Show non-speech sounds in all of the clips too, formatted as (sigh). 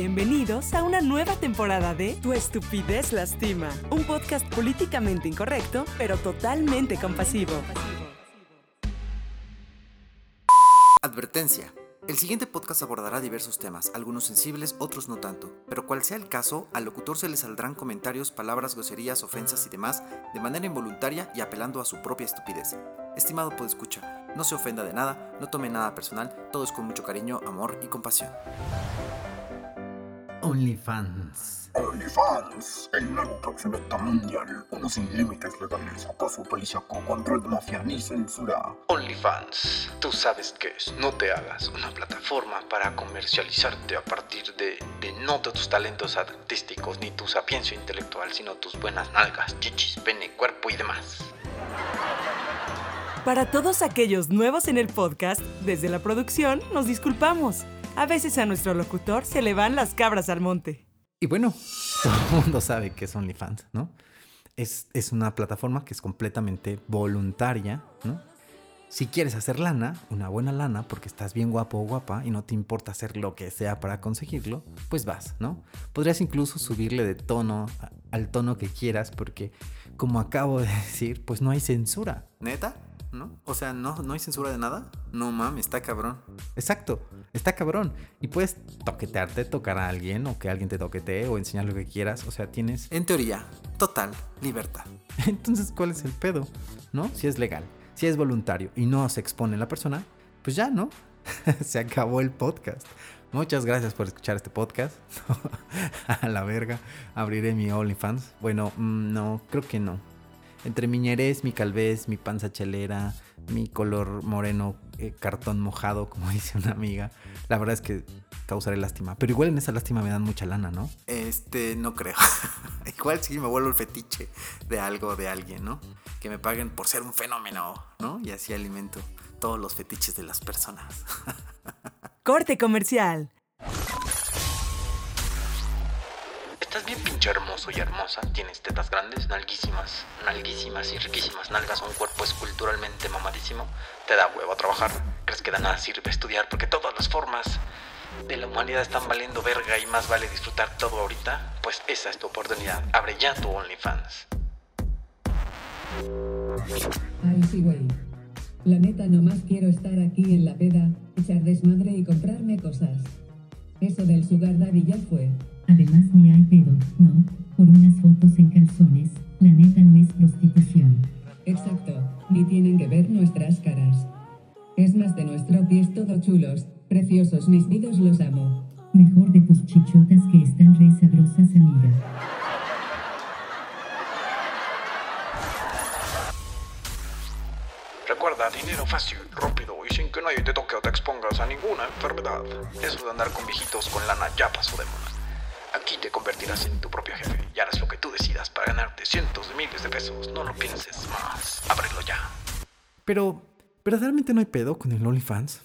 Bienvenidos a una nueva temporada de Tu estupidez lastima, un podcast políticamente incorrecto, pero totalmente compasivo. Advertencia. El siguiente podcast abordará diversos temas, algunos sensibles, otros no tanto, pero cual sea el caso, al locutor se le saldrán comentarios, palabras, groserías, ofensas y demás de manera involuntaria y apelando a su propia estupidez. Estimado escucha, no se ofenda de nada, no tome nada personal, todo es con mucho cariño, amor y compasión. OnlyFans. OnlyFans, el nuevo proxeneta mundial, uno sin límites legales, acoso policíaco, control de mafia ni censura. OnlyFans, tú sabes qué es, no te hagas una plataforma para comercializarte a partir de, de no de tus talentos artísticos ni tu sapiencia intelectual, sino tus buenas nalgas, chichis, pene, cuerpo y demás. Para todos aquellos nuevos en el podcast, desde la producción nos disculpamos. A veces a nuestro locutor se le van las cabras al monte. Y bueno, (laughs) todo el mundo sabe que es OnlyFans, ¿no? Es, es una plataforma que es completamente voluntaria, ¿no? Si quieres hacer lana, una buena lana, porque estás bien guapo o guapa y no te importa hacer lo que sea para conseguirlo, pues vas, ¿no? Podrías incluso subirle de tono al tono que quieras, porque como acabo de (laughs) decir, pues no hay censura. ¿Neta? ¿No? O sea, no, no hay censura de nada. No mames, está cabrón. Exacto, está cabrón. Y puedes toquetearte, tocar a alguien o que alguien te toquetee o enseñar lo que quieras. O sea, tienes, en teoría, total libertad. (laughs) Entonces, ¿cuál es el pedo? ¿No? Si es legal, si es voluntario y no se expone la persona, pues ya, ¿no? (laughs) se acabó el podcast. Muchas gracias por escuchar este podcast. (laughs) a la verga. Abriré mi OnlyFans. Bueno, mm, no, creo que no entre mi ñerez, mi calvez, mi panza chelera, mi color moreno, eh, cartón mojado, como (laughs) dice una amiga, la verdad es que causaré lástima. Pero igual en esa lástima me dan mucha lana, ¿no? Este, no creo. (laughs) igual sí me vuelvo el fetiche de algo, de alguien, ¿no? Que me paguen por ser un fenómeno, ¿no? Y así alimento todos los fetiches de las personas. (laughs) Corte comercial. Pinche hermoso y hermosa. Tienes tetas grandes, nalguísimas, nalguísimas y riquísimas nalgas, un cuerpo esculturalmente mamadísimo. Te da huevo a trabajar. ¿Crees que de nada sirve estudiar? Porque todas las formas de la humanidad están valiendo verga y más vale disfrutar todo ahorita. Pues esa es tu oportunidad. Abre ya tu OnlyFans. Ay, sí, güey. La neta, nomás quiero estar aquí en la peda, echar desmadre y comprarme cosas. Eso del sugar daddy ya fue. Además ni hay pedo, ¿no? Por unas fotos en calzones, la neta no es prostitución. Exacto, ni tienen que ver nuestras caras. Es más de nuestro pies todo chulos, preciosos mis vidos los amo. Mejor de tus chichotas que están re sabrosas amiga. Recuerda, dinero fácil, rápido y sin que nadie te toque o te expongas a ninguna enfermedad. Eso de andar con viejitos con lana ya pasó de moda. Te convertirás en tu propio jefe y harás lo que tú decidas para ganarte cientos de miles de pesos. No lo pienses más. Ábrelo ya. Pero, ¿verdaderamente no hay pedo con el OnlyFans?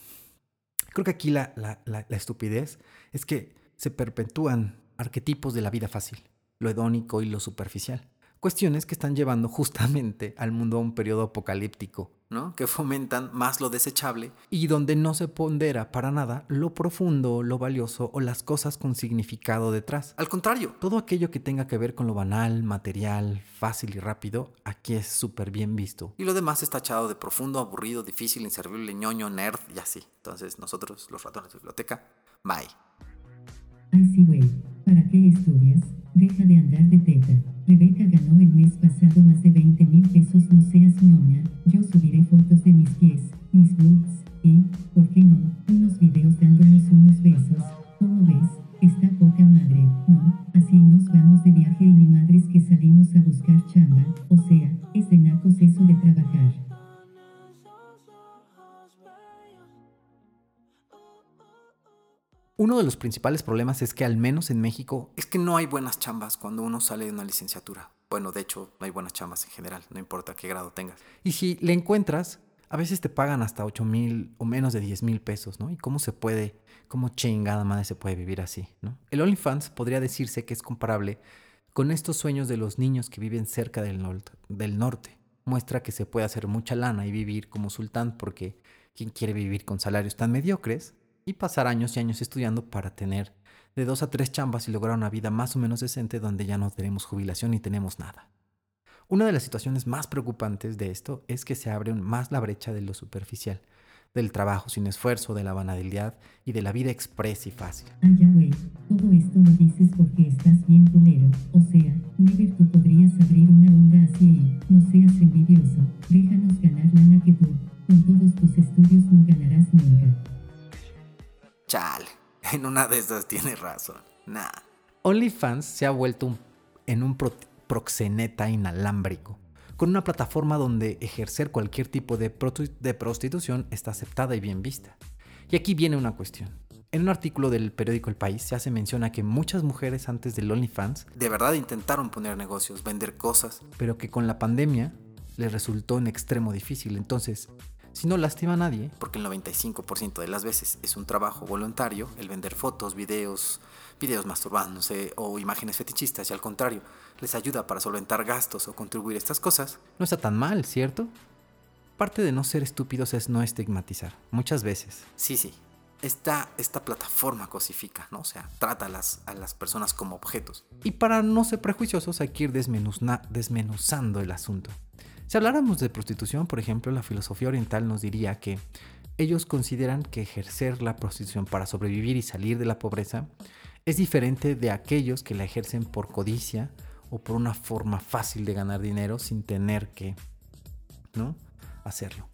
Creo que aquí la, la, la, la estupidez es que se perpetúan arquetipos de la vida fácil, lo hedónico y lo superficial cuestiones que están llevando justamente al mundo a un periodo apocalíptico, ¿no? Que fomentan más lo desechable y donde no se pondera para nada lo profundo, lo valioso o las cosas con significado detrás. Al contrario, todo aquello que tenga que ver con lo banal, material, fácil y rápido, aquí es súper bien visto. Y lo demás está echado de profundo, aburrido, difícil, inservible, ñoño, nerd y así. Entonces, nosotros, los ratones de biblioteca, bye. Ay, sí, güey. ¿Para qué estudias? Deja de andar de teta. Rebeca ganó el mes pasado más de 20 mil pesos, no seas ñoña. Yo subiré fotos de mis pies, mis boobs y, ¿por qué no? Unos videos dándonos unos besos. ¿Cómo ves? Está poca madre, ¿no? Así nos vamos de viaje y mi madre es que salimos a buscar chamba. O sea, es de nacos eso de trabajar. Uno de los principales problemas es que al menos en México es que no hay buenas chambas cuando uno sale de una licenciatura. Bueno, de hecho, no hay buenas chambas en general, no importa qué grado tengas. Y si le encuentras, a veces te pagan hasta 8 mil o menos de 10 mil pesos, ¿no? ¿Y cómo se puede, cómo chingada madre se puede vivir así, ¿no? El OnlyFans podría decirse que es comparable con estos sueños de los niños que viven cerca del, del norte. Muestra que se puede hacer mucha lana y vivir como sultán porque quien quiere vivir con salarios tan mediocres y pasar años y años estudiando para tener de dos a tres chambas y lograr una vida más o menos decente donde ya no tenemos jubilación ni tenemos nada. Una de las situaciones más preocupantes de esto es que se abre más la brecha de lo superficial, del trabajo sin esfuerzo, de la banalidad y de la vida expresa y fácil. Ah, ya güey, todo esto lo dices porque estás bien culero. O sea, Never tú podrías abrir una onda así y, no seas envidioso, déjanos ganar lana que tú, con todos tus estudios no ganarás nunca. Chale, (laughs) en una de esas tiene razón. Nah. OnlyFans se ha vuelto un- en un pro- proxeneta inalámbrico, con una plataforma donde ejercer cualquier tipo de, de prostitución está aceptada y bien vista. Y aquí viene una cuestión. En un artículo del periódico El País se hace mención a que muchas mujeres antes del OnlyFans de verdad intentaron poner negocios, vender cosas, pero que con la pandemia les resultó en extremo difícil. Entonces, si no lastima a nadie, porque el 95% de las veces es un trabajo voluntario, el vender fotos, videos, videos masturbándose o imágenes fetichistas y al contrario, les ayuda para solventar gastos o contribuir a estas cosas, no está tan mal, ¿cierto? Parte de no ser estúpidos es no estigmatizar, muchas veces. Sí, sí. Esta, esta plataforma cosifica, ¿no? O sea, trata a las, a las personas como objetos. Y para no ser prejuiciosos hay que ir desmenuzna- desmenuzando el asunto. Si habláramos de prostitución, por ejemplo, la filosofía oriental nos diría que ellos consideran que ejercer la prostitución para sobrevivir y salir de la pobreza es diferente de aquellos que la ejercen por codicia o por una forma fácil de ganar dinero sin tener que, ¿no? Hacerlo.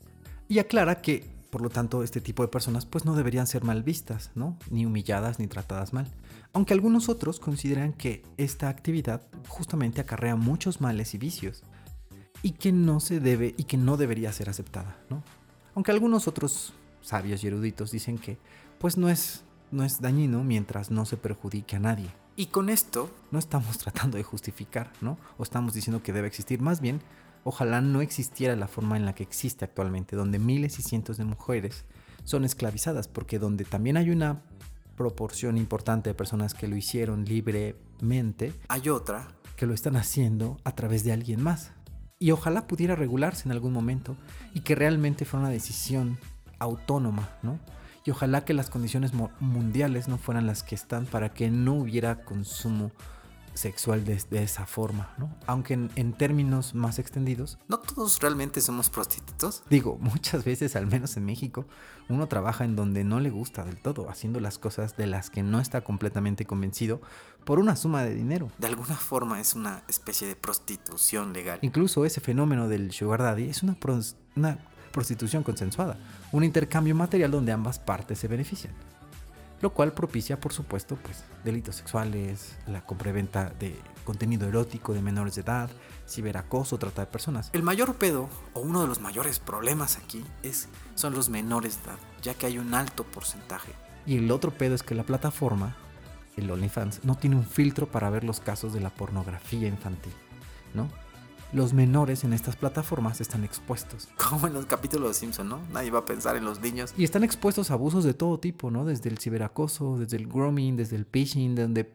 Y aclara que, por lo tanto, este tipo de personas pues no deberían ser mal vistas, ¿no? Ni humilladas ni tratadas mal. Aunque algunos otros consideran que esta actividad justamente acarrea muchos males y vicios y que no se debe y que no debería ser aceptada, ¿no? Aunque algunos otros sabios y eruditos dicen que pues no es no es dañino mientras no se perjudique a nadie. Y con esto no estamos (laughs) tratando de justificar, ¿no? O estamos diciendo que debe existir, más bien, ojalá no existiera la forma en la que existe actualmente, donde miles y cientos de mujeres son esclavizadas, porque donde también hay una proporción importante de personas que lo hicieron libremente, hay otra que lo están haciendo a través de alguien más. Y ojalá pudiera regularse en algún momento y que realmente fuera una decisión autónoma, ¿no? Y ojalá que las condiciones mundiales no fueran las que están para que no hubiera consumo sexual de, de esa forma, ¿no? Aunque en, en términos más extendidos, no todos realmente somos prostitutos. Digo, (laughs) muchas veces, al menos en México, uno trabaja en donde no le gusta del todo, haciendo las cosas de las que no está completamente convencido por una suma de dinero. De alguna forma es una especie de prostitución legal. Incluso ese fenómeno del sugar daddy es una, pros- una prostitución consensuada, un intercambio material donde ambas partes se benefician lo cual propicia, por supuesto, pues delitos sexuales, la compra y venta de contenido erótico de menores de edad, ciberacoso, trata de personas. El mayor pedo, o uno de los mayores problemas aquí, es, son los menores de edad, ya que hay un alto porcentaje. Y el otro pedo es que la plataforma, el OnlyFans, no tiene un filtro para ver los casos de la pornografía infantil, ¿no? Los menores en estas plataformas están expuestos. (laughs) Como en los capítulos de Simpson, ¿no? Nadie va a pensar en los niños. Y están expuestos a abusos de todo tipo, ¿no? Desde el ciberacoso, desde el grooming, desde el phishing, donde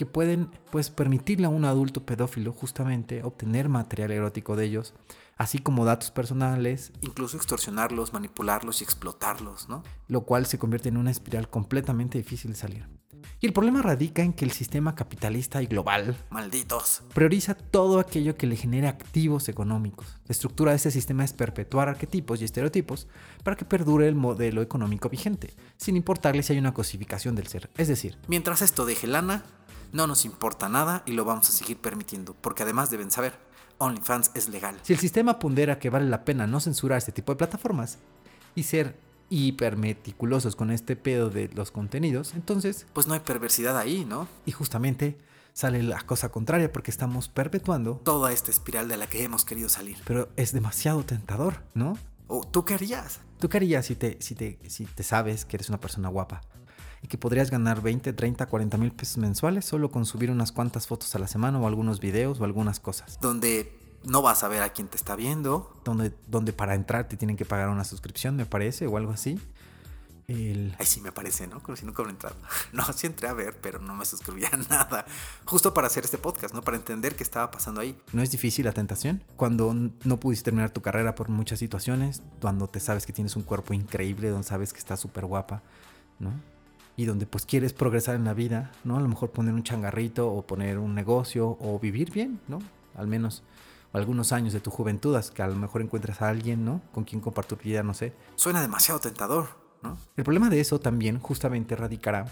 que pueden pues permitirle a un adulto pedófilo justamente obtener material erótico de ellos, así como datos personales, incluso extorsionarlos, manipularlos y explotarlos, ¿no? Lo cual se convierte en una espiral completamente difícil de salir. Y el problema radica en que el sistema capitalista y global, malditos, prioriza todo aquello que le genere activos económicos. La estructura de este sistema es perpetuar arquetipos y estereotipos para que perdure el modelo económico vigente, sin importarle si hay una cosificación del ser. Es decir, mientras esto deje lana, no nos importa nada y lo vamos a seguir permitiendo, porque además deben saber, OnlyFans es legal. Si el sistema pondera que vale la pena no censurar este tipo de plataformas y ser hiper meticulosos con este pedo de los contenidos, entonces pues no hay perversidad ahí, ¿no? Y justamente sale la cosa contraria porque estamos perpetuando toda esta espiral de la que hemos querido salir. Pero es demasiado tentador, ¿no? ¿O tú qué harías? ¿Tú qué harías si te, si, te, si te sabes que eres una persona guapa? Y que podrías ganar 20, 30, 40 mil pesos mensuales solo con subir unas cuantas fotos a la semana o algunos videos o algunas cosas. Donde no vas a ver a quién te está viendo, donde, donde para entrar te tienen que pagar una suscripción, me parece, o algo así. El... Ay, sí me parece, ¿no? Como si nunca hubiera entrado. (laughs) No, sí entré a ver, pero no me suscribí a (laughs) nada. Justo para hacer este podcast, ¿no? Para entender qué estaba pasando ahí. ¿No es difícil la tentación? Cuando no pudiste terminar tu carrera por muchas situaciones, cuando te sabes que tienes un cuerpo increíble, donde sabes que estás súper guapa, ¿no? y donde pues quieres progresar en la vida, ¿no? A lo mejor poner un changarrito o poner un negocio o vivir bien, ¿no? Al menos algunos años de tu juventud, hasta que a lo mejor encuentras a alguien, ¿no? Con quien compartir tu vida, no sé. Suena demasiado tentador, ¿no? El problema de eso también justamente radicará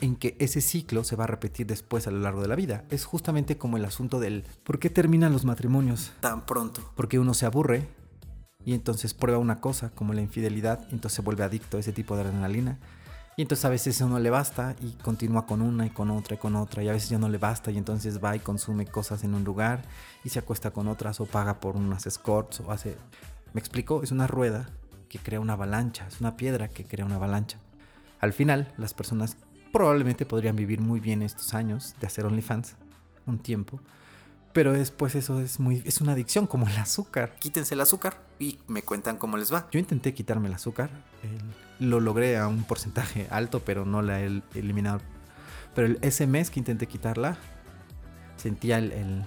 en que ese ciclo se va a repetir después a lo largo de la vida. Es justamente como el asunto del ¿por qué terminan los matrimonios tan pronto? Porque uno se aburre y entonces prueba una cosa como la infidelidad y entonces se vuelve adicto a ese tipo de adrenalina. Y entonces a veces eso no le basta y continúa con una y con otra y con otra y a veces ya no le basta y entonces va y consume cosas en un lugar y se acuesta con otras o paga por unas escorts o hace... ¿Me explico? Es una rueda que crea una avalancha, es una piedra que crea una avalancha. Al final, las personas probablemente podrían vivir muy bien estos años de hacer OnlyFans, un tiempo, pero después eso es muy es una adicción como el azúcar. Quítense el azúcar y me cuentan cómo les va. Yo intenté quitarme el azúcar, el- lo logré a un porcentaje alto, pero no la he eliminado. Pero el, ese mes que intenté quitarla, sentía el, el-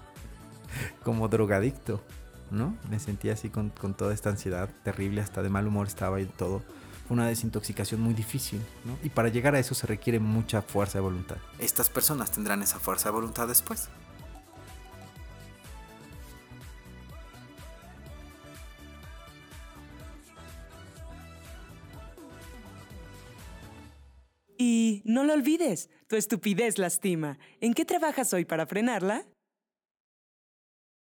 (laughs) como drogadicto, ¿no? Me sentía así con, con toda esta ansiedad terrible, hasta de mal humor estaba y todo. Una desintoxicación muy difícil, ¿no? Y para llegar a eso se requiere mucha fuerza de voluntad. Estas personas tendrán esa fuerza de voluntad después. Olvides, tu estupidez lastima. ¿En qué trabajas hoy para frenarla?